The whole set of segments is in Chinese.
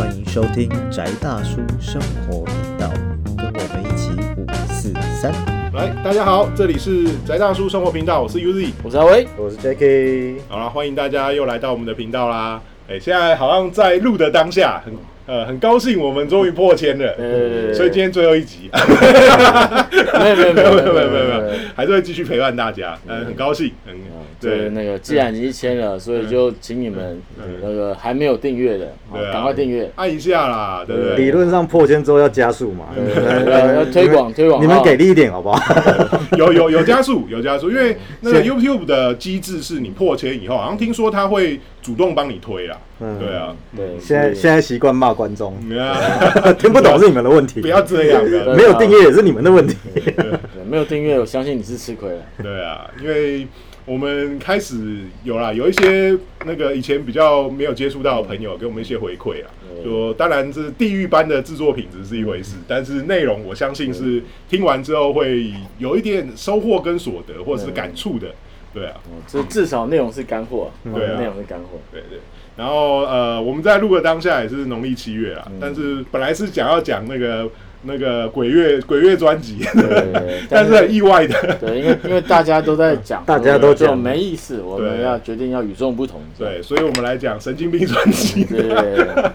欢迎收听宅大叔生活频道，跟我们一起五四三。来，大家好，这里是宅大叔生活频道，我是 Uzi。我是阿威，我是 Jacky，好了，欢迎大家又来到我们的频道啦。哎、现在好像在录的当下，很呃很高兴，我们终于破千了。呃，所以今天最后一集，没有没有没有没有没有没有没有，还是会继续陪伴大家，嗯，很高兴，嗯，对对那个既然已经签了，所以就请你们那个还没有订阅的，赶快订阅，按一下啦，对不对？理论上破千之后要加速嘛，要要推广推广，你们好给力一点好不好？有有有加速，有加速，因为那个 YouTube 的机制是你破千以后，好像听说他会主动帮你推啦。嗯对啊，对，现在现在习惯骂观众，听不懂是你们的问题不，要这样的。没有订阅也是你们的问题。对没有订阅，我相信你是吃亏了。对啊，因为我们开始有啦，有一些那个以前比较没有接触到的朋友给我们一些回馈啊，说当然这地狱般的制作品质是一回事，但是内容我相信是听完之后会有一点收获跟所得或者是感触的。对啊，哦这至少内容是干货，对啊内容是干货。对对。然后呃，我们在录的当下也是农历七月啊，但是本来是讲要讲那个那个鬼月鬼月专辑，对，但是很意外的，对，因为因为大家都在讲，大家都讲就没意思，我们要决定要与众不同。对，所以我们来讲神经病专辑。对对对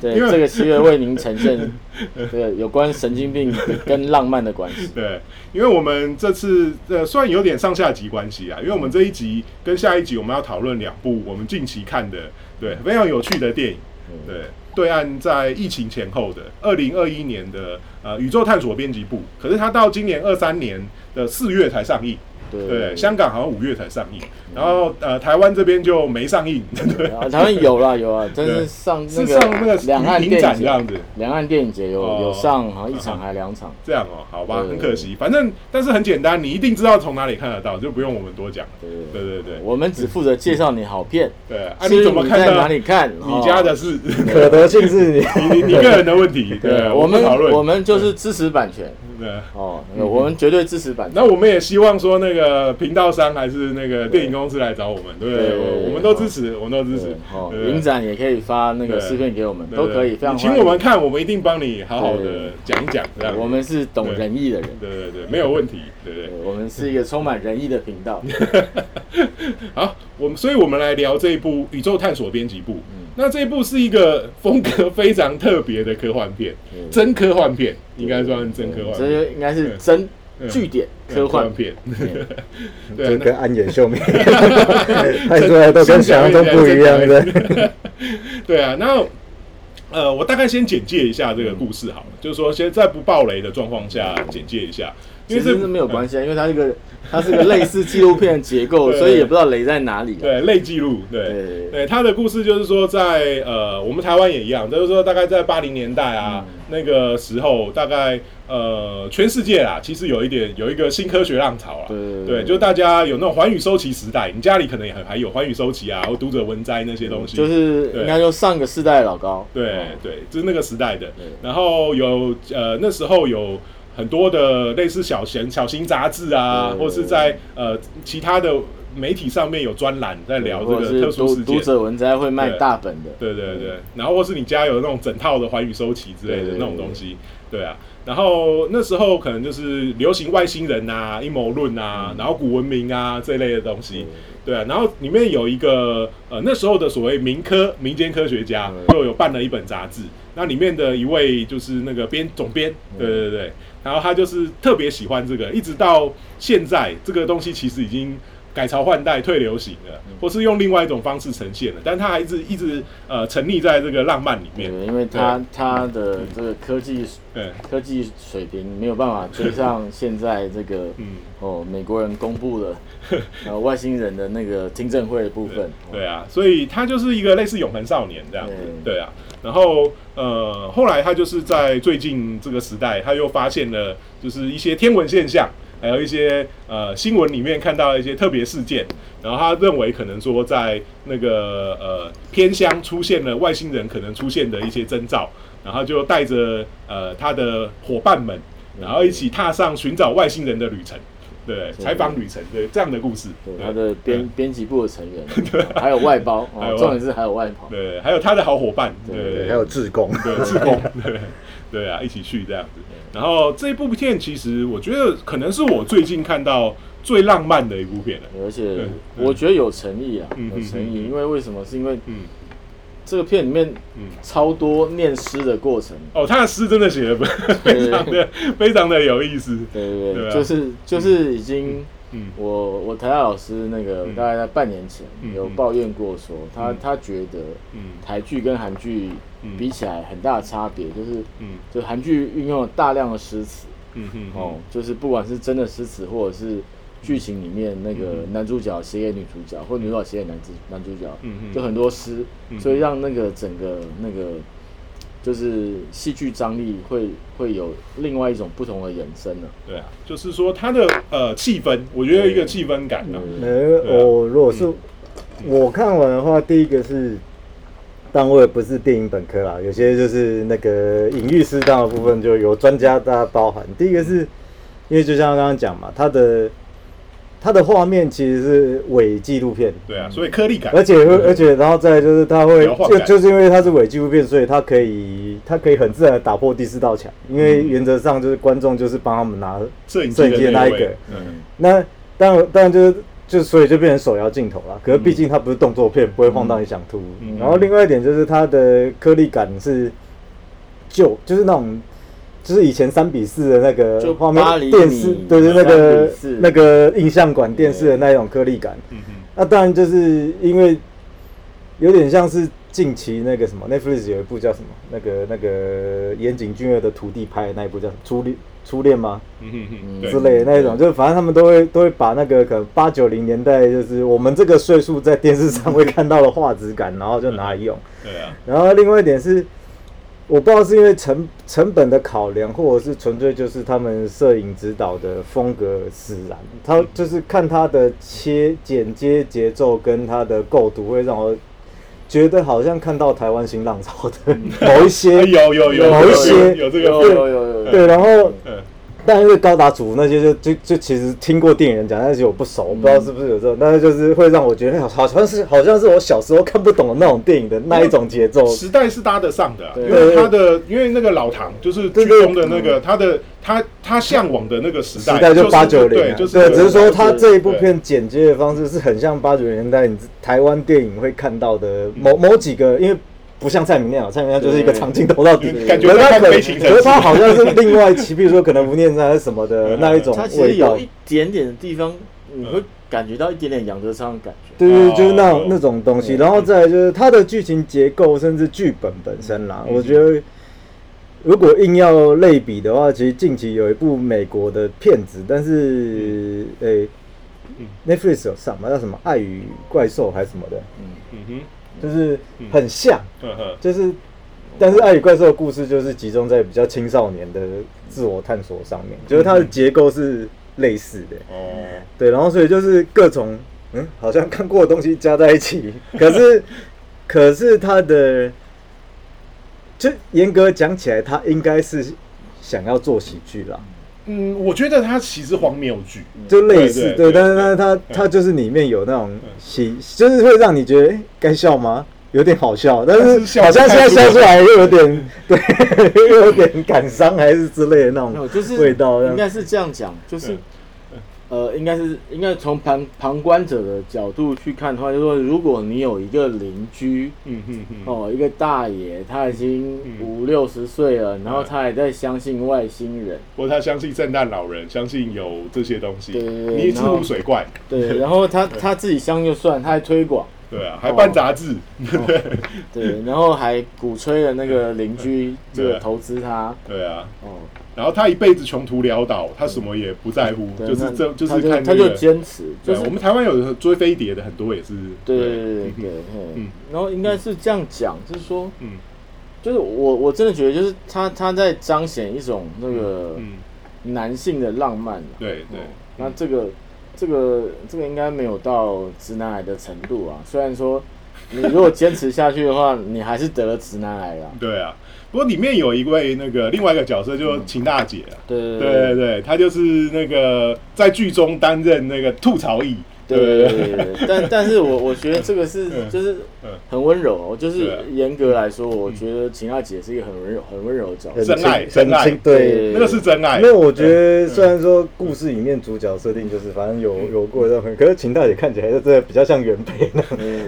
对，因为这个七月为您呈现 这个有关神经病跟浪漫的关系。对，因为我们这次呃，虽然有点上下集关系啊，因为我们这一集跟下一集我们要讨论两部我们近期看的对非常有趣的电影。对，对岸在疫情前后的二零二一年的呃宇宙探索编辑部，可是它到今年二三年的四月才上映。对对，香港好像五月才上映，然后呃台湾这边就没上映，对，啊，台湾有啦有啊，真是上那是上那个个两岸影电影，展这样子。两岸电影节有哦。有上好像一场还两场。这样哦，好吧，很可惜，反正但是很简单，你一定知道从哪里看得到，就不用我们多讲。对对对对我们只负责介绍你好片，对，啊，你怎么看到在哪里看？你家的哦。事？可得性是你，你你个人的问题，对，我们讨论。我们就是支持版权对，哦，那我们绝对支持版权。那我们也希望说，那个频道商还是那个电影公司来找我们，对不对？我我们都支持，我们都支持。哦，对影展也可以发那个对试片给我们，都可以，非常请我们看，我们一定帮你好好的对讲一讲，这样。我们是懂仁义的人，对对对，没有问题，对不对对？我们是一个充满仁义的频道。好，我们所以我们来聊这一部《宇宙探索编辑部》。嗯那这一部是一个风格非常特别的科幻片，嗯。真科幻片，应该算是真科幻这片。就应该是真嗯。据点对科幻。片，就对，跟安野秀明拍出来都跟想象中不一样的。对啊，那呃，我大概先简介一下这个故事好了，就是说先在不暴雷的状况下简介一下，其实是没有关系啊，因为它一个它是个类似纪录片的结构，所以也不知道雷在哪里啊。对类记录，对。对。对，他的故事就是说在呃，我们台湾也一样，就是说大概在八零年代啊、嗯。那个时候，大概呃全世界啊，其实有一点有一个新科学浪潮啊，对对，就大家有那种环宇收集时代，你家里可能也很还有环宇收集啊，或读者文摘那些东西，就是对。应该说上个世代的老高。对哦对，就是那个时代的。然后有呃那时候有很多的类似小型小型杂志啊，对或是在呃其他的媒体上面有专栏在聊这个特殊读事件。读者文摘会卖大本的。对对对，然后或是你家有那种整套的寰宇收集之类的那种东西，对啊。然后那时候可能就是流行外星人啊、阴谋论啊，然后古文明啊这类的东西。对啊，然后里面有一个呃那时候的所谓民科民间科学家，就有办了一本杂志，那里面的一位就是那个编总编，对对对，然后他就是特别喜欢这个，一直到现在这个东西其实已经改朝换代、退流行了，或是用另外一种方式呈现了，但他还一直一直呃沉溺在这个浪漫里对，面，因为他他的这个科技对，科技水平没有办法追上现在这个嗯。哦美国人公布的 呃外星人的那个听证会的部分。对啊，所以他就是一个类似永恒少年这样子，对。对啊。然后呃，后来他就是在最近这个时代，他又发现了就是一些天文现象，还有一些呃新闻里面看到一些特别事件，然后他认为可能说在那个呃偏乡出现了外星人可能出现的一些征兆，然后就带着呃他的伙伴们，然后一起踏上寻找外星人的旅程。对，采访旅程，对这样的故事，对，他的编编辑部的成员，对还有外包，重点是还有外包，对，还有他的好伙伴，对，还有志工，对，志工，对对啊，一起去这样子。然后这一部片其实我觉得可能是我最近看到最浪漫的一部片了。而且我觉得有诚意啊，嗯有诚意，因为为什么？是因为嗯。这个片里面嗯，超多念诗的过程，哦，他的诗真的写的非常的非常的有意思。对对对，就是就是已经。嗯。我我台大老师那个嗯。大概在半年前有抱怨过说，他嗯。他觉得嗯。台剧跟韩剧嗯比起来很大的差别，就是嗯。就韩剧运用了大量的诗词。嗯哼哦，就是不管是真的诗词，或者是剧情里面那个嗯。男主角写给女主角，或女主角写给男主男主角，嗯嗯。就很多诗，嗯所以让那个整个那个就是戏剧张力会会有另外一种不同的延伸呢。对啊，就是说他的呃气氛，我觉得一个气氛感啊。对。呃，我如果是我看完的话，第一个是，但我也不是电影本科啦，有些就是那个隐喻适当的部分就有专家大家包含。第一个是因为就像刚刚讲嘛，它的它的画面其实是伪纪录片，对啊，所以颗粒感，而且会而且然后再就是它会就就是因为它是伪纪录片，所以它可以它可以很自然的打破第四道墙，因为原则上就是观众就是帮他们拿摄影摄影机的那一个嗯那当然，当就是就所以就变成手摇镜头了。可是毕竟它不是动作片，不会晃到你想吐。嗯然后另外一点就是它的颗粒感是旧，就是那种就是以前三比四的那个画面8厘米电视，对对，那个那个印象馆电视的那种颗粒感。那当然就是因为有点像是近期那个什么 Netflix 有一部叫什么那个那个岩井俊二的徒弟拍的那一部叫什么初恋初恋吗？嗯嗯嗯，嗯对之类的那一种，就是反正他们都会都会把那个可能八九零年代，就是我们这个岁数在电视上会看到的画质感，然后就拿来用。对啊，然后另外一点是，我不知道是因为成成本的考量，或者是纯粹就是他们摄影指导的风格使然。他就是看他的切剪接节奏跟他的构图，会让我觉得好像看到台湾新浪潮的某一些哎有有有某一些有这有个，有有有，对，然后嗯但因为高达组那些就就就其实听过电影人讲，但是我不熟，我不知道是不是有这种，但是就是会让我觉得好好像是好像是我小时候看不懂的那种电影的那一种节奏。时代是搭得上的因为他的因为那个老唐就是剧中的那个他的他他向往的那个时代，时代就八九零对，啊，就是对，只是说他这一部片剪接的方式是很像八九零年代你台湾电影会看到的某某几个，因为不像蔡明那样，蔡明亮就是一个长镜头到底，对感觉他可可是他好像是另外其，比如说可能吴念真还是什么的嗯那一种他其实有。一点点的地方，你会感觉到一点点杨德昌的感觉。对对，哦就是那种那种东西，嗯。然后再来就是他的剧情结构，甚至剧本本身啦，嗯。我觉得如果硬要类比的话，其实近期有一部美国的片子，但是诶、嗯 Netflix 有上嘛，叫什么《爱与怪兽》还是什么的，嗯，嗯哼，就是很像，就是但是《爱与怪兽》的故事就是集中在比较青少年的自我探索上面，就是它的结构是类似的。哦，对，然后所以就是各种嗯，好像看过的东西加在一起，可是可是它的，就严格讲起来，它应该是想要做喜剧啦，嗯，我觉得他其实荒谬剧，就类似对，但是它它就是里面有那种喜，就是会让你觉得诶该笑吗？有点好笑，但但是笑好像现在笑出来。又有点 对，又有点感伤还是之类的那种，就是味道，应该是这样讲，就是嗯呃，应该是应该从旁旁观者的角度去看的话，就是说，如果你有一个邻居嗯哼哼，哦，一个大爷，他已经嗯。五六十岁了，然后嗯他还在相信外星人，或者他相信圣诞老人，相信有这些东西，对对对尼斯然后湖水怪，对，然后他 他自己相信就算，他还推广，对啊，还办杂志，对，然后还鼓吹了那个邻居这 对个投资他，对啊，哦，然后他一辈子穷途潦倒，他什么也不在乎，就是这就是看他就那个。坚持，就是对我们台湾有追飞碟的很多也是，对对对对嗯对，嗯。嗯，然后应该是这样讲，就是说，嗯。就是我我真的觉得，就是他他在彰显一种那个嗯，男性的浪漫啊。对对哦，那这个这个这个应该没有到直男癌的程度啊，虽然说你如果坚持下去的话，你还是得了直男癌了。对啊，不过里面有一位那个另外一个角色，就是秦大姐啊。对对对。对，她就是那个在剧中担任那个吐槽役。对对对对，但 但是我我觉得这个是就是很温柔，就是严格来说，我觉得秦大姐是一个很温柔很温柔的角色，真爱真爱，对，那个是真爱。因为我觉得虽然说故事里面主角设定就是反正有有过一段婚，可是秦大姐看起来就真的比较像原配那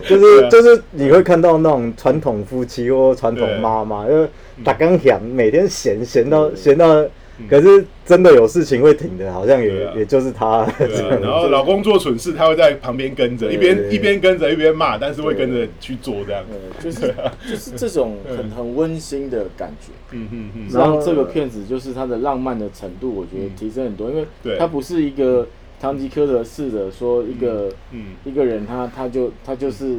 就是就是你会看到那种传统夫妻或传统妈妈，就打刚想每天闲闲到闲到。可是真的有事情会停的，好像也也就是他。然后老公做蠢事，他会在旁边跟着，一边一边跟着一边骂，但是会跟着去做这样。就是就是这种很很温馨的感觉。嗯嗯嗯。然后这个片子就是它的浪漫的程度，我觉得提升很多，因为它不是一个堂吉诃德式的说一个嗯一个人他他就他就是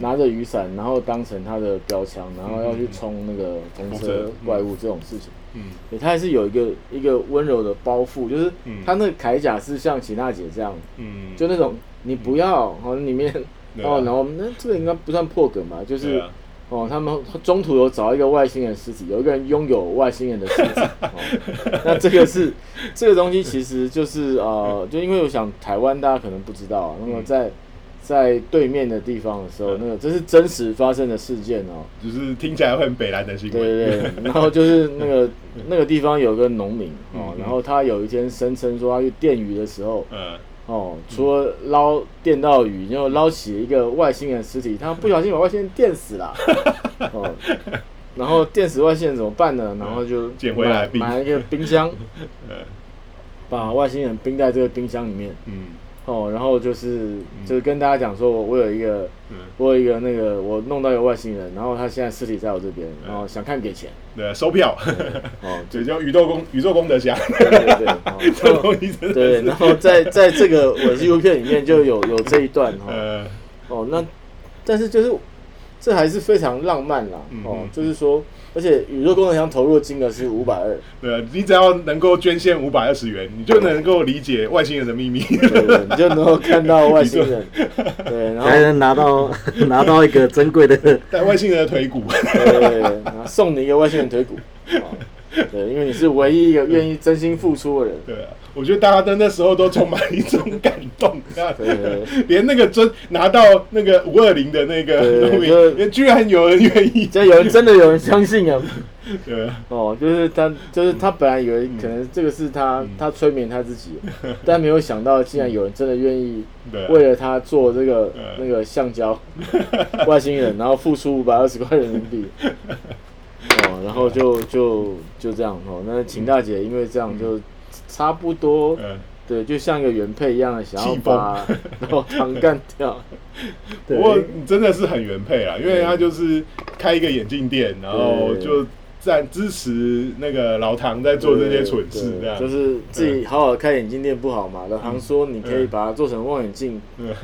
拿着雨伞，然后当成他的标枪，然后要去冲那个红色怪物这种事情。嗯，对，他还是有一个一个温柔的包袱，就是他那个铠甲是像齐娜姐这样，嗯，就那种你不要，好像里面哦，然后那这个应该不算破梗吧？就是哦，他们中途有找一个外星人尸体，有一个人拥有外星人的尸体，哦。那这个是这个东西，其实就是呃，就因为我想台湾大家可能不知道，那么在。在对面的地方的时候，那个这是真实发生的事件哦，就是听起来会很北蓝的新闻。对对对，然后就是那个那个地方有个农民哦，然后他有一天声称说他去电鱼的时候，嗯，哦，除了捞电到鱼，然后捞起一个外星人尸体，他不小心把外星人电死了，哦，然后电死外星人怎么办呢？然后就捡回来买一个冰箱，把外星人冰在这个冰箱里面，嗯。哦，然后就是就是跟大家讲说，我我有一个，我有一个那个，我弄到一个外星人，然后他现在尸体在我这边，然后想看给钱，对，收票，哦，就叫宇宙公宇宙功德箱，对对对，对，然后在在这个我纪录片里面就有有这一段哈，哦，那但是就是这还是非常浪漫啦，哦，就是说。而且宇宙功能箱投入的金额是五百二。对啊，你只要能够捐献五百二十元，你就能够理解外星人的秘密。对，你就能够看到外星人。对，然后还能拿到 拿到一个珍贵的 带外星人的腿骨。对，然后送你一个外星人腿骨。对，因为你是唯一一个愿意真心付出的人。对啊。我觉得大家在那时候都充满一种感动，连那个真拿到那个五二零的那个，居然有人愿意，真有人真的有人相信啊！对，哦，就是他，就是他本来以为可能这个是他，他催眠他自己，但没有想到竟然有人真的愿意为了他做这个那个橡胶 外星人，然后付出五百二十块人民币。哦，然后就就就这样哦，那秦大姐因为这样就。差不多，嗯对，就像一个原配一样的，想要把 老唐干掉。不过真的是很原配啊，因为他就是开一个眼镜店，然后就在支持那个老唐在做这些蠢事，这样就是自己好好开眼镜店不好嘛？老唐说你可以把它做成望远镜，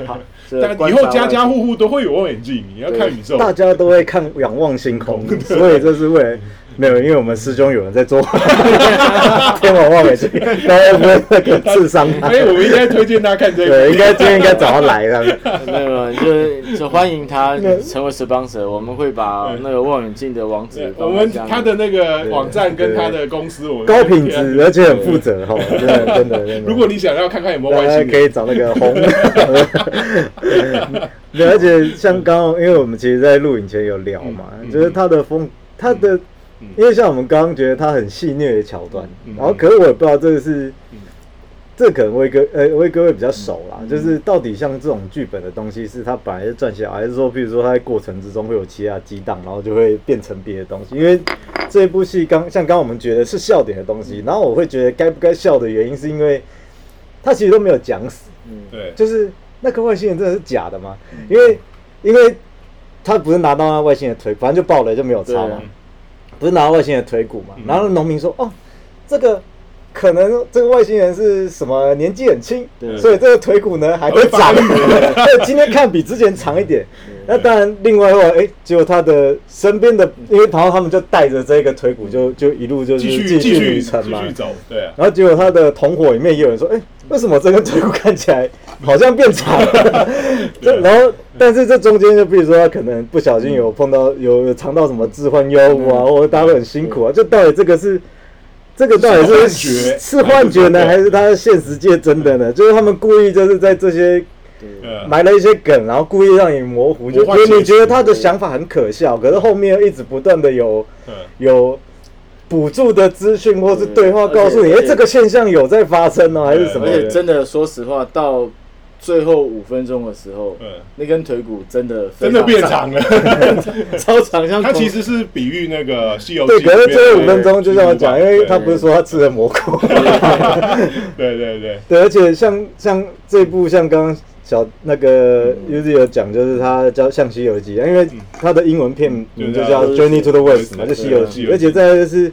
好，但以后家家户户都会有望远镜，你要看宇宙，大家都会看仰望星空，所以这是为了。没有，因为我们师兄有人在做天王望远镜，大家不会那个智商。所以我们应该推荐他看这个。对，应该今天应该找他来的。没有，就就欢迎他成为 sponsor，我们会把那个望远镜的网址，我们他的那个网站跟他的公司，我们高品质而且很负责哈，真的真的。如果你想要看看有没有外星，可以找那个红。对，而且像刚刚，因为我们其实，在录影前有聊嘛，就是他的风，他的。因为像我们刚刚觉得他很戏虐的桥段，然后可是我也不知道这个是，这可能威哥呃威哥会比较熟啦，就是到底像这种剧本的东西是他本来就撰写，还是说譬如说他在过程之中会有其他激荡，然后就会变成别的东西？因为这一部戏刚像刚我们觉得是笑点的东西，然后我会觉得该不该笑的原因是因为他其实都没有讲死，嗯，对，就是那颗外星人真的是假的吗？因为因为他不是拿到那外星人腿，反正就爆了就没有差嘛。不是拿到外星人腿骨嘛？然后农民说：“哦，这个可能这个外星人是什么年纪很轻，所以这个腿骨呢还会长。对，今天看比之前长一点。那当然，另外的话，哎，结果他的身边的，因为然后他们就带着这个腿骨，就就一路就是继续旅程嘛，继续走，对啊。然后结果他的同伙里面也有人说，哎，为什么这个腿骨看起来好像变长了？然后，但是这中间就比如说他可能不小心有碰到有尝到什么置换药物啊，或者大家都很辛苦啊，就到底这个是这个到底是是幻觉呢，还是他现实界真的呢？就是他们故意就是在这些。埋了一些梗，然后故意让你模糊，就你觉得他的想法很可笑，可是后面一直不断的有有补助的资讯或是对话告诉你，哎，这个现象有在发生哦，还是什么？而且真的，说实话，到最后五分钟的时候，那根腿骨真的真的变长了，超长，像他其实是比喻那个西游记。对，可是最后五分钟就像我讲，因为他不是说他吃了蘑菇。对 对对对，而且像像这部像刚刚。小那个 U Z 有讲，就是他叫像《西游记》啊，因为他的英文片名就叫《Journey to the West》嘛，就《西游记》，而且再就是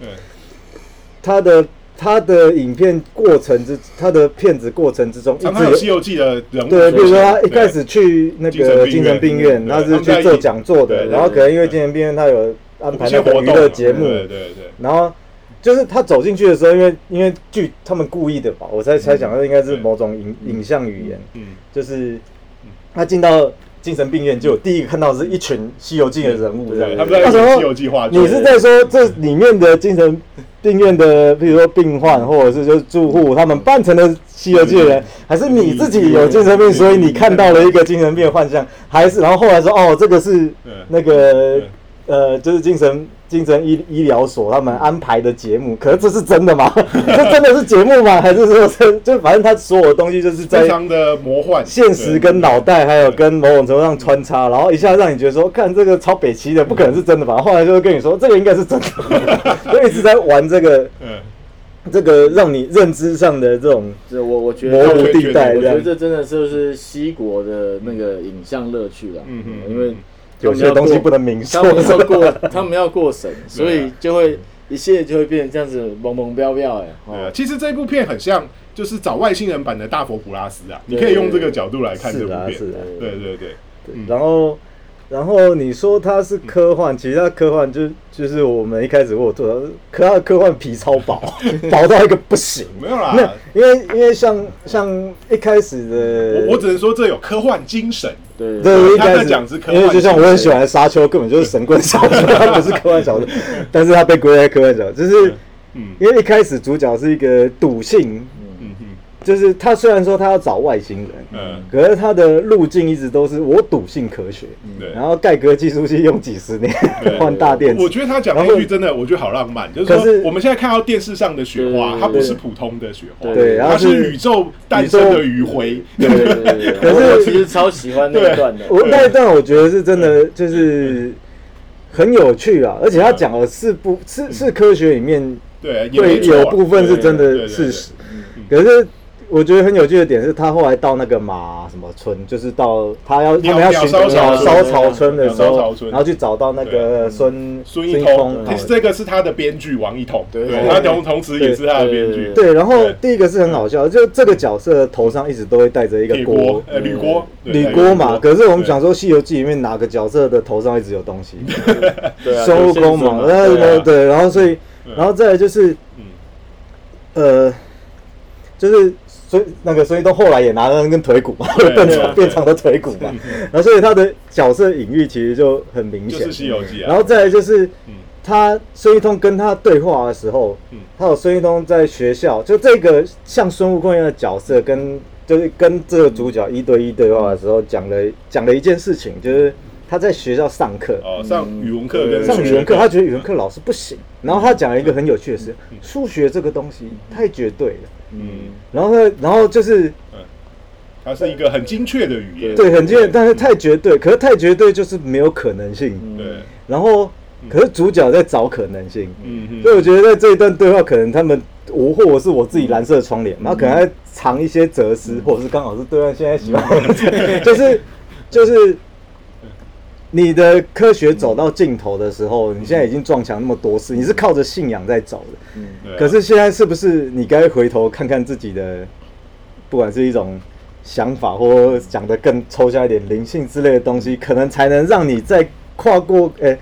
他的他的影片过程之，他的片子过程之中，常常有《西游记》的人物。对，比如说他一开始去那个精神病院，他是去做讲座的，然后可能因为精神病院他有安排那个娱乐节目，对对对，然后。就是他走进去的时候，因为因为剧他们故意的吧，我在猜想，那应该是某种影影像语言。嗯，就是他进到精神病院，就第一个看到是一群《西游记》的人物，对，他们在《西游记》画。你是在说这里面的精神病院的，比如说病患或者是就是住户，他们扮成了《西游记》的人，还是你自己有精神病，所以你看到了一个精神病幻象？还是然后后来说，哦，这个是那个呃，就是精神。精神医医疗所他们安排的节目，可是这是真的吗？这真的是节目吗？还是说，是就反正他所有的东西就是在非常的魔幻，现实跟脑袋还有跟某种程度上穿插，然后一下让你觉得说，看这个超北齐的，不可能是真的吧？后来就会跟你说，这个应该是真的，就一直在玩这个，嗯，这个让你认知上的这种，这我我觉得模糊地带，我觉得这真的就是西国的那个影像乐趣了，嗯嗯，因为。有些东西不能明说，他们要过，他们要过审，所以就会一切就会变成这样子，蒙蒙飘飘哎。呃，其实这部片很像，就是找外星人版的大佛普拉斯啊，你可以用这个角度来看这部片。对对对，然后。然后你说它是科幻，其实它科幻就就是我们一开始我做的，可它的科幻皮超薄，薄到一个不行。没有啦，因为因为像像一开始的，我我只能说这有科幻精神。对对，一开始讲是科幻，因为就像我很喜欢沙丘，根本就是神棍小说，它不是科幻小说，但是它被归在科幻小说，就是因为一开始主角是一个赌性。就是他虽然说他要找外星人，嗯，可是他的路径一直都是我笃信科学，对。然后盖革计数器用几十年换大电池。我觉得他讲那句真的，我觉得好浪漫。就是说，我们现在看到电视上的雪花，它不是普通的雪花，对，它是宇宙诞生的余晖。对对对。可是我其实超喜欢那一段的，我那一段我觉得是真的，就是很有趣啊，而且他讲的是不，是是科学里面对，有部分是真的事实，可是。我觉得很有趣的点是他后来到那个马什么村，就是到他要他们要寻找烧草村的时候，然后去找到那个孙孙一通。这个是他的编剧王一统，对，他同同时也是他的编剧。对，然后第一个是很好笑，就这个角色头上一直都会带着一个锅，呃，铝锅，铝锅嘛。可是我们讲说《西游记》里面哪个角色的头上一直有东西？孙悟空嘛，对对，然后所以，然后再来就是，呃，就是。所以那个孙一东后来也拿了那根腿骨嘛，变长变长的腿骨嘛，然后所以他的角色隐喻其实就很明显。就是《西游记》啊。然后再来就是，他孙一通跟他对话的时候，他有孙一通在学校，就这个像孙悟空一样的角色，跟就是跟这个主角一对一对话的时候，讲了讲了一件事情，就是他在学校上课，哦，上语文课跟上语文课，他觉得语文课老师不行，然后他讲了一个很有趣的事，数学这个东西太绝对了。嗯，然后呢，然后就是，嗯，它是一个很精确的语言，对，很精确，但是太绝对，可是太绝对就是没有可能性，对。然后，可是主角在找可能性，嗯所以我觉得在这一段对话，可能他们我或我是我自己蓝色窗帘，然后可能在藏一些哲思，或者是刚好是对方现在喜欢，就是就是。你的科学走到尽头的时候，你现在已经撞墙那么多次，你是靠着信仰在走的。嗯，可是现在是不是你该回头看看自己的，不管是一种想法，或讲的更抽象一点，灵性之类的东西，可能才能让你在跨过，诶，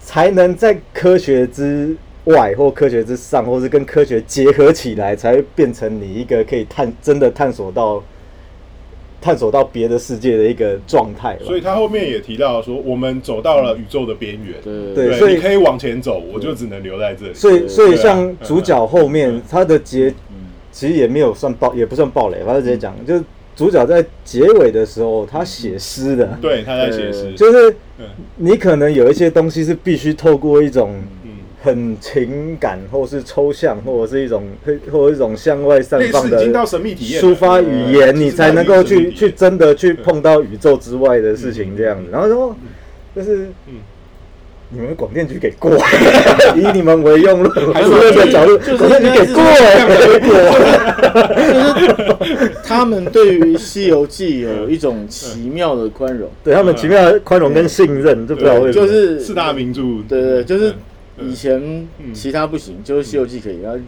才能在科学之外或科学之上，或是跟科学结合起来，才会变成你一个可以探真的探索到。探索到别的世界的一个状态，所以他后面也提到说，我们走到了宇宙的边缘，对，所以可以往前走，我就只能留在这里。所以，所以像主角后面他的结，其实也没有算爆，也不算暴雷，反正直接讲，就是主角在结尾的时候，他写诗的，对，他在写诗，就是你可能有一些东西是必须透过一种。很情感，或是抽象，或者是一种，或者一种向外散放的抒发语言，你才能够去去真的去碰到宇宙之外的事情这样子。然后说，就是嗯，你们广电局给过，以你们为用论，还是那个角度，广电局给过，给过。就是他们对于《西游记》有一种奇妙的宽容，对他们奇妙的宽容跟信任，就不知道为什么，就是四大名著，对对，就是。以前其他不行，就是《西游记》可以，然后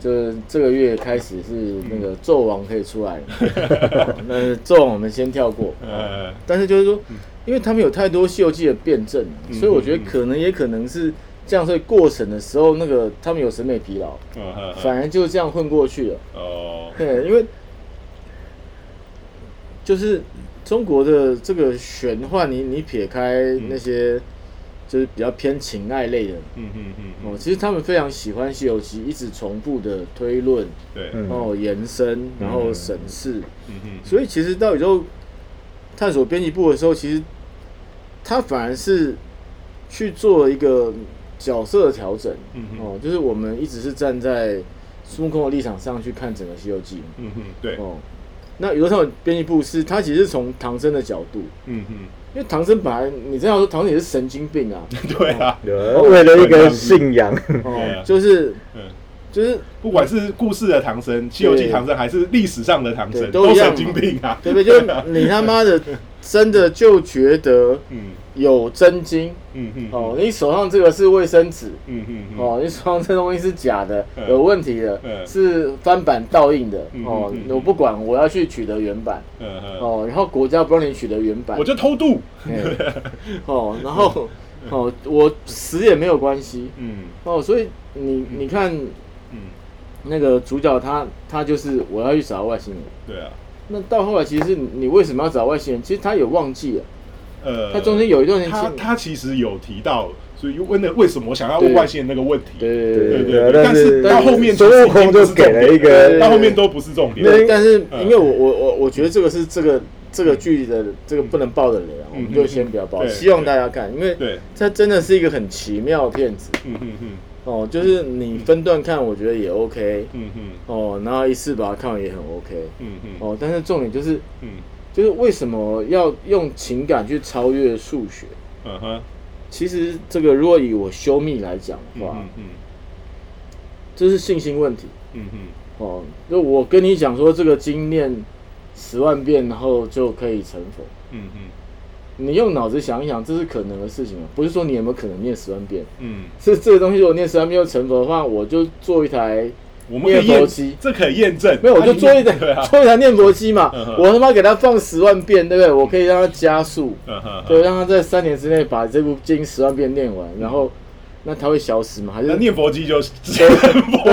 就这个月开始是那个纣王可以出来了。那纣王我们先跳过。呃但是就是说，因为他们有太多《西游记》的辩证，所以我觉得可能也可能是这样，所以过审的时候那个他们有审美疲劳，反而就这样混过去了。哦，对，因为就是中国的这个玄幻，你你撇开那些。就是比较偏情爱类的，嗯嗯嗯，哦，其实他们非常喜欢《西游记》，一直重复的推论，对，然后延伸，然后审视，嗯嗯，所以其实到宇宙探索编辑部的时候，其实他反而是去做一个角色的调整，嗯哦，就是我们一直是站在孙悟空的立场上去看整个《西游记》，嗯哼，对，哦，那宇宙探索编辑部是他其实是从唐僧的角度，嗯哼。因为唐僧本来，你这样说，唐僧也是神经病啊。对啊，为了一个信仰，就是，就是，不管是故事的唐僧，《西游记》唐僧，还是历史上的唐僧，都神经病啊。对不对？就是你他妈的，真的就觉得，嗯。有真金，嗯嗯，哦，你手上这个是卫生纸，嗯嗯，哦，你手上这东西是假的，有问题的，是翻版倒印的，哦，我不管，我要去取得原版，嗯嗯，哦，然后国家不让你取得原版，我就偷渡，哦，然后，哦，我死也没有关系，嗯，哦，所以你你看，嗯，那个主角他他就是我要去找外星人，对啊，那到后来其实你为什么要找外星人？其实他有忘记了。呃，他中间有一段时间，他他其实有提到，所以问的为什么我想要问外星人那个问题，对对对对，但是到后面孙悟空就给了一个，到后面都不是重点。但是因为我我我我觉得这个是这个这个剧的这个不能爆的雷啊，我们就先不要爆，希望大家看，因为它真的是一个很奇妙的片子。嗯嗯嗯。哦，就是你分段看，我觉得也 OK。嗯嗯。哦，然后一次把它看完也很 OK。嗯嗯。哦，但是重点就是，嗯。就是为什么要用情感去超越数学？嗯哼，其实这个如果以我修密来讲的话，嗯嗯，这是信心问题。嗯哼，哦，就我跟你讲说这个经验十万遍，然后就可以成佛。嗯哼，你用脑子想一想，这是可能的事情吗？不是说你有没有可能念十万遍？嗯，是这个东西，如果念十万遍又成佛的话，我就做一台。念佛机，这可以验证。没有，我就做一台，做一台念佛机嘛。我他妈给他放十万遍，对不对？我可以让他加速，对，让他在三年之内把这部经十万遍念完。然后，那他会消失吗？还是念佛机就 成佛？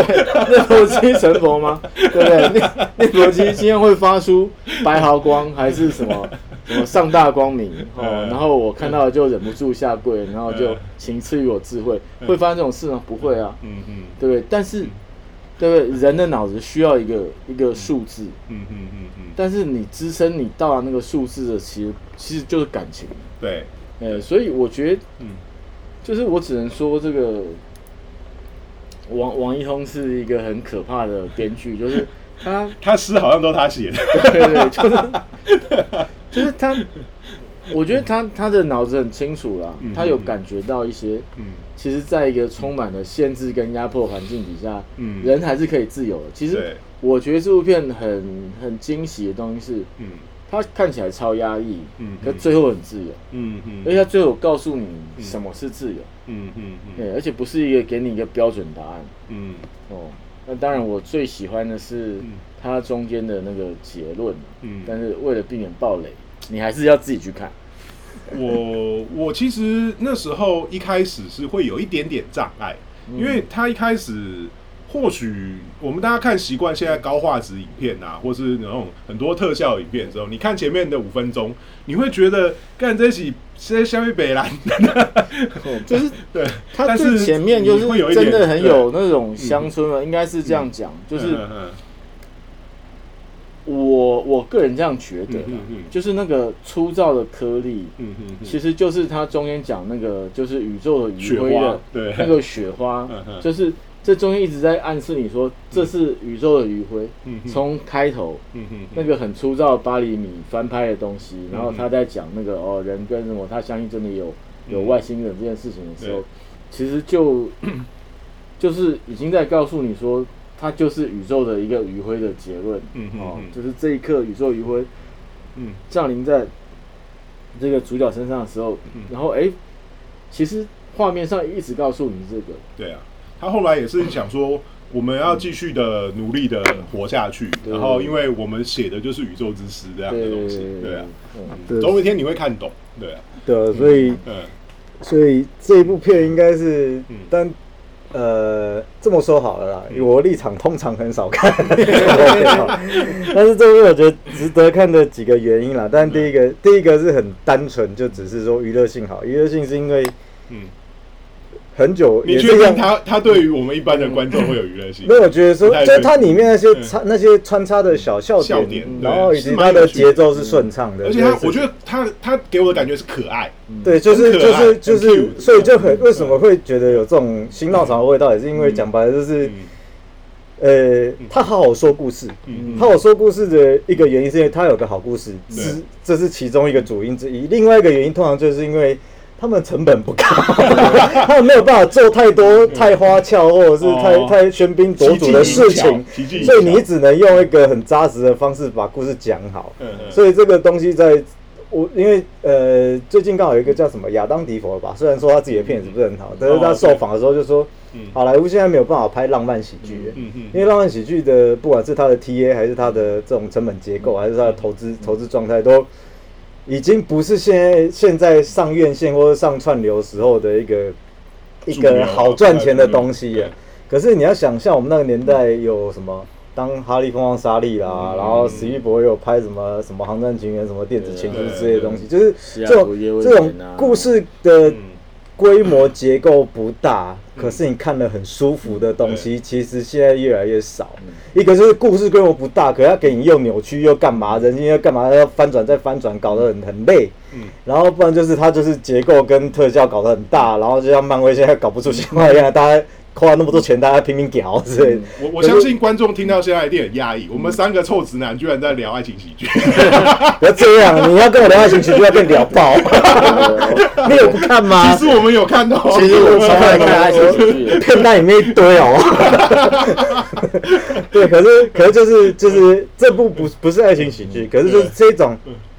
念佛机成佛吗？对不对？念念佛机今天会发出白毫光，还是什么什么上大光明？哦，然后我看到就忍不住下跪，然后就请赐予我智慧。会发生这种事吗？不会啊。嗯嗯，对不对？但是。对不对？人的脑子需要一个一个数字，嗯嗯嗯嗯。但是你支撑你到达那个数字的，其实其实就是感情。对，呃，所以我觉得，嗯，就是我只能说，这个王王一通是一个很可怕的编剧，就是他他诗好像都他写的，对对，就是就是他。我觉得他他的脑子很清楚啦，他有感觉到一些，嗯，其实，在一个充满了限制跟压迫环境底下，嗯，人还是可以自由的。其实，我觉得这部片很很惊喜的东西是，嗯，他看起来超压抑，嗯，可最后很自由，嗯嗯，而且他最后告诉你什么是自由，嗯嗯嗯，对，而且不是一个给你一个标准答案，嗯，哦，那当然，我最喜欢的是它中间的那个结论。嗯，但是为了避免暴雷，你还是要自己去看。我我其实那时候一开始是会有一点点障碍，因为它一开始或许我们大家看习惯现在高画质影片啊，或是那种很多特效影片的时候，你看前面的五分钟，你会觉得干这起在相比北兰，就是 对，他最前面就是真的很有那种乡村了，应该是这样讲，就是。我我个人这样觉得，就是那个粗糙的颗粒，其实就是它中间讲那个就是宇宙的余晖的那个雪花，就是这中间一直在暗示你说这是宇宙的余晖。从开头嗯那个很粗糙八厘米翻拍的东西，然后他在讲那个哦人跟什么，他相信真的有有外星人这件事情的时候，其实就 就是已经在告诉你说。它就是宇宙的一个余晖的结论，嗯哦，就是这一刻宇宙余晖，嗯，降临在这个主角身上的时候，然后哎，其实画面上一直告诉你这个，对啊，他后来也是想说，我们要继续的努力的活下去，然后因为我们写的就是宇宙之诗这样的东西，对啊，总有一天你会看懂，对啊，对，所以，嗯，所以这一部片应该是，但。呃，这么说好了啦，我立场通常很少看，但是这部我觉得值得看的几个原因啦。但第一个，第一个是很单纯，就只是说娱乐性好，娱乐性是因为，嗯。很久，你确定他他对于我们一般的观众会有娱乐性？没有，我觉得说，就它里面那些穿那些穿插的小笑点，然后以及它的节奏是顺畅的，而且他我觉得他他给我的感觉是可爱，对，就是就是就是，所以就很为什么会觉得有这种新浪潮的味道，也是因为讲白了就是，呃，他好好说故事，好好说故事的一个原因是因为他有个好故事，是这是其中一个主因之一，另外一个原因通常就是因为。他们成本不高，他们没有办法做太多太花俏或者是太太喧宾夺主的事情，所以你只能用一个很扎实的方式把故事讲好。所以这个东西在我因为呃最近刚好有一个叫什么亚当迪佛吧，虽然说他自己的片子不是很好，但是他受访的时候就说，好莱坞现在没有办法拍浪漫喜剧，因为浪漫喜剧的不管是他的 T A 还是他的这种成本结构，还是他的投资投资状态都。已经不是现在现在上院线或者上串流时候的一个一个好赚钱的东西了。可是你要想象我们那个年代有什么，当哈利疯狂沙利啦，然后史玉博有拍什么什么航站情缘、什么电子情书之类的东西，就是这种这种故事的。规模结构不大，可是你看了很舒服的东西，其实现在越来越少。一个就是故事规模不大，可要给你又扭曲又干嘛，人家要干嘛要翻转再翻转，搞得很很累。嗯，然后不然就是它就是结构跟特效搞得很大，然后就像漫威现在搞不出新花样，大家。花那么多钱，大家拼命屌之类的。我我相信观众听到现在一定很压抑。我们三个臭直男居然在聊爱情喜剧，不要这样！你要跟我聊爱情喜剧，要被聊爆。你有不看吗？其实我们有看到，其实我超爱看爱情喜剧，片单里面一堆哦。对，可是可是就是就是这部不不是爱情喜剧，可是就是这种。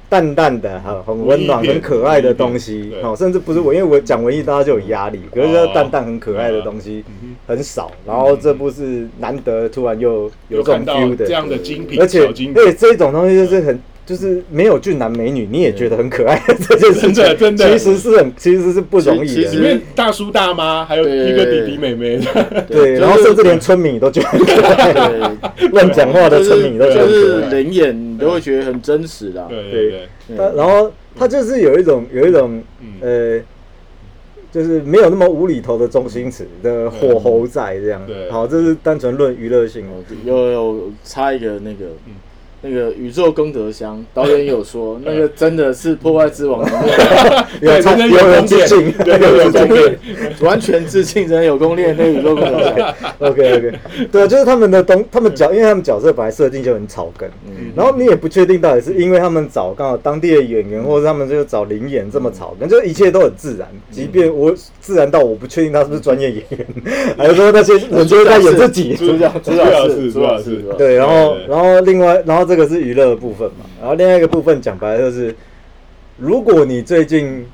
淡淡的哈，很温暖、很可爱的东西，好，甚至不是我，因为我讲文艺，大家就有压力。可是淡淡、很可爱的东西很少，然后这部是难得突然又有这种 feel 的这样的精品，而且对这种东西就是很。就是没有俊男美女，你也觉得很可爱。这件事情真的，其实是很，其实是不容易的。里面大叔大妈还有一个弟弟妹妹，对，然后甚至连村民都觉得可爱，乱讲话的村民都觉得就是人眼，你都会觉得很真实的。对对。他然后他就是有一种有一种呃，就是没有那么无厘头的中心词的火候在这样。好，这是单纯论娱乐性哦。有有插一个那个。那个宇宙功德箱导演有说，那个真的是破坏之王，有有？人致敬，有有功练，完全致敬，真的有功练那个宇宙功德箱。OK OK，对，就是他们的东，他们角，因为他们角色本来设定就很草根，然后你也不确定到底是因为他们找刚好当地的演员，或者他们就找灵演这么草根，就一切都很自然，即便我自然到我不确定他是不是专业演员，还是说那些人就是在演自己，主角主角是主角是，对，然后然后另外然后。这个是娱乐的部分嘛，然后另外一个部分讲白了就是，如果你最近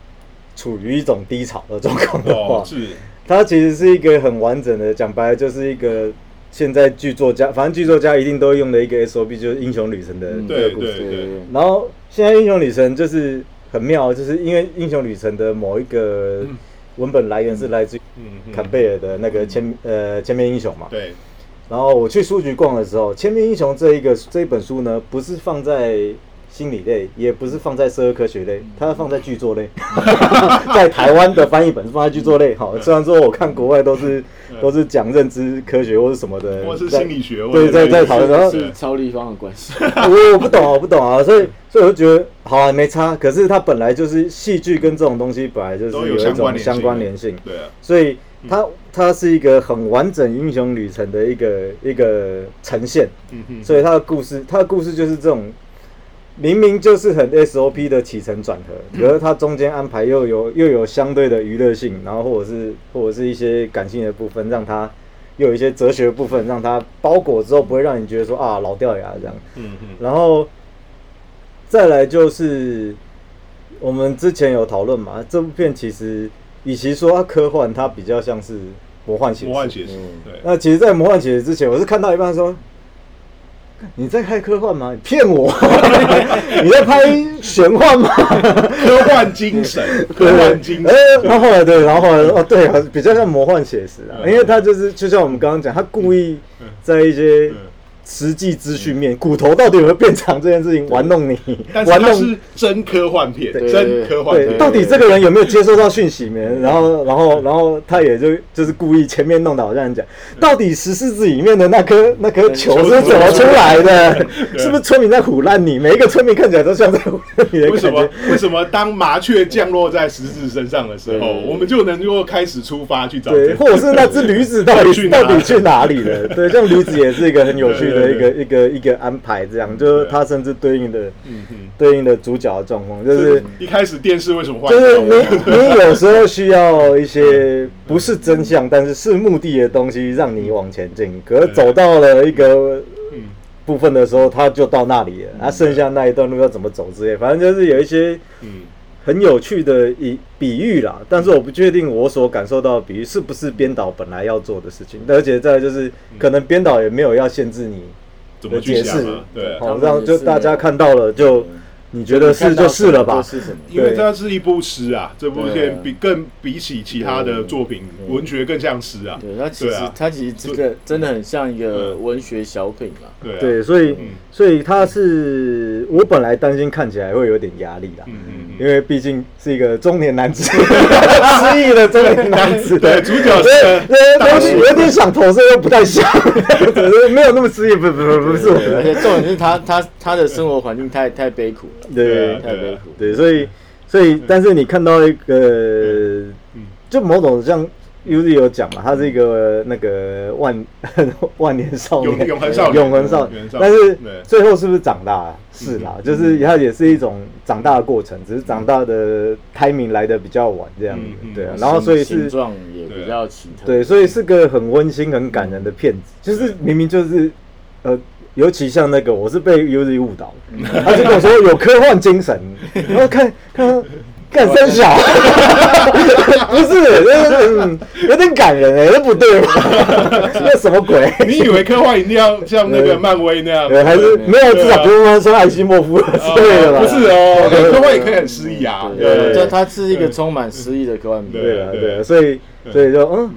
处于一种低潮的状况的话，是。它其实是一个很完整的讲白了就是一个现在剧作家，反正剧作家一定都用的一个 SOP 就是英雄旅程的对对对。然后现在英雄旅程就是很妙，就是因为英雄旅程的某一个文本来源是来自坎贝尔的那个千呃千面英雄嘛。对。然后我去书局逛的时候，千面英雄这一个这一本书呢，不是放在。心理类也不是放在社会科学类，它放在剧作类。在台湾的翻译本是放在剧作类。好，虽然说我看国外都是都是讲认知科学或是什么的，或是心理学。对，在在讨论，然后是超立方的关系。我 我不懂啊，我不懂啊，所以所以我就觉得好啊，没差。可是它本来就是戏剧跟这种东西本来就是有一种相关联性。对啊。所以它它是一个很完整英雄旅程的一个一个呈现。嗯哼。所以它的故事，它的故事就是这种。明明就是很 SOP 的起承转合，可是它中间安排又有又有相对的娱乐性，然后或者是或者是一些感性的部分，让它又有一些哲学的部分，让它包裹之后不会让你觉得说啊老掉牙这样。嗯嗯。然后再来就是我们之前有讨论嘛，这部片其实与其说它科幻，它比较像是魔幻写实。魔幻写实。对。那其实，在魔幻写实之前，我是看到一半说。你在拍科幻吗？你骗我！你在拍玄幻吗？科幻精神，科幻精神。哎，然后后来对，然后后来哦，对，比较像魔幻写实啊，因为他就是就像我们刚刚讲，他故意在一些。实际资讯面，骨头到底有没有变长这件事情玩弄你，玩弄是真科幻片，真科幻片。到底这个人有没有接收到讯息没？然后，然后，然后他也就就是故意前面弄得好像讲，到底石狮子里面的那颗那颗球是怎么出来的？是不是村民在唬烂你？每一个村民看起来都像在唬烂你。为什么？为什么当麻雀降落在石狮子身上的时候，我们就能够开始出发去找？对，或者是那只驴子到底 到底去哪里了？对，像驴子也是一个很有趣。的一个一个一个安排，这样就是它甚至对应的，对应的主角的状况，就是一开始电视为什么就是你你有时候需要一些不是真相，但是是目的的东西让你往前进，可是走到了一个部分的时候，他就到那里了，那剩下那一段路要怎么走之类，反正就是有一些嗯。很有趣的一比喻啦，但是我不确定我所感受到的比喻是不是编导本来要做的事情，而且再就是可能编导也没有要限制你的解释，对，好让就大家看到了就。你觉得是就是了吧？因为它是一部诗啊，这部片比更比起其他的作品，文学更像诗啊。对，它其实它其实这个真的很像一个文学小品嘛。对，对，所以所以它是我本来担心看起来会有点压力啦。嗯嗯因为毕竟是一个中年男子，失忆的中年男子，对主角是有点想投射，又不太像，没有那么失忆，不不不不是。而且重点是他他他的生活环境太太悲苦了。对，对。对，所以，所以，但是你看到一个，就某种像 Uzi 有讲嘛，他是一个那个万 万年少年，永恒少年，永恒少年。但是最后是不是长大？是啦，就是他也是一种长大的过程，只是长大的 timing 来的比较晚，这样子。对啊，然后所以是状也比较奇特。对，所以是个很温馨、很感人的片子，就是明明就是呃。尤其像那个，我是被 Uzi 误导，他就跟我说有科幻精神，然后看看干三小，不是，嗯，有点感人哎，这不对吧？那什么鬼？你以为科幻一定要像那个漫威那样？还是没有至少不用说艾希莫夫之类的吧？不是哦，科幻也可以很诗意啊。对，它是一个充满诗意的科幻片。对啊，对啊，所以所以就嗯。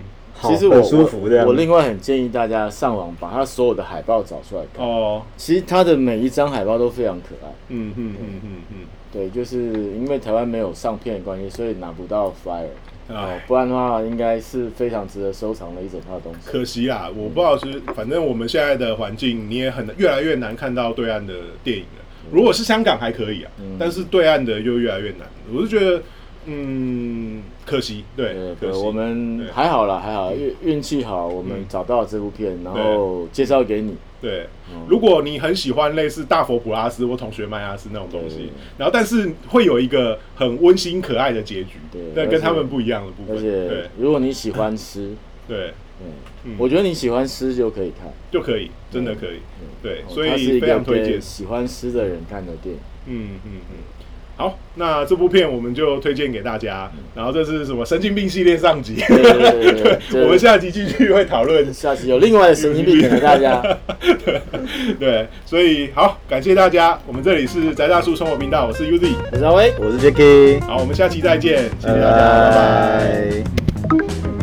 其实我舒服我另外很建议大家上网把他所有的海报找出来看哦。其实他的每一张海报都非常可爱。嗯嗯嗯嗯嗯。对，就是因为台湾没有上片的关系，所以拿不到 Fire。哦，不然的话，应该是非常值得收藏的一整套东西。可惜啊，我不知道是，反正我们现在的环境，你也很越来越难看到对岸的电影了。如果是香港还可以啊，但是对岸的就越来越难。我是觉得。嗯，可惜，对，对，我们还好啦，还好，运运气好，我们找到了这部片，然后介绍给你。对，如果你很喜欢类似大佛普拉斯或同学麦亚斯那种东西，然后但是会有一个很温馨可爱的结局，对，跟他们不一样的部分。而且，如果你喜欢吃，对，嗯，我觉得你喜欢诗就可以看，就可以，真的可以，对，所以非常推荐。喜欢诗的人看的电影。嗯嗯嗯。好，那这部片我们就推荐给大家。然后这是什么神经病系列上集？对，我们下集继续会讨论。下集有另外的神经病给大家。对，所以好，感谢大家。我们这里是宅大叔生活频道，我是 Uzi，我是阿威，我是 Jacky。好，我们下期再见，谢谢大家，拜拜。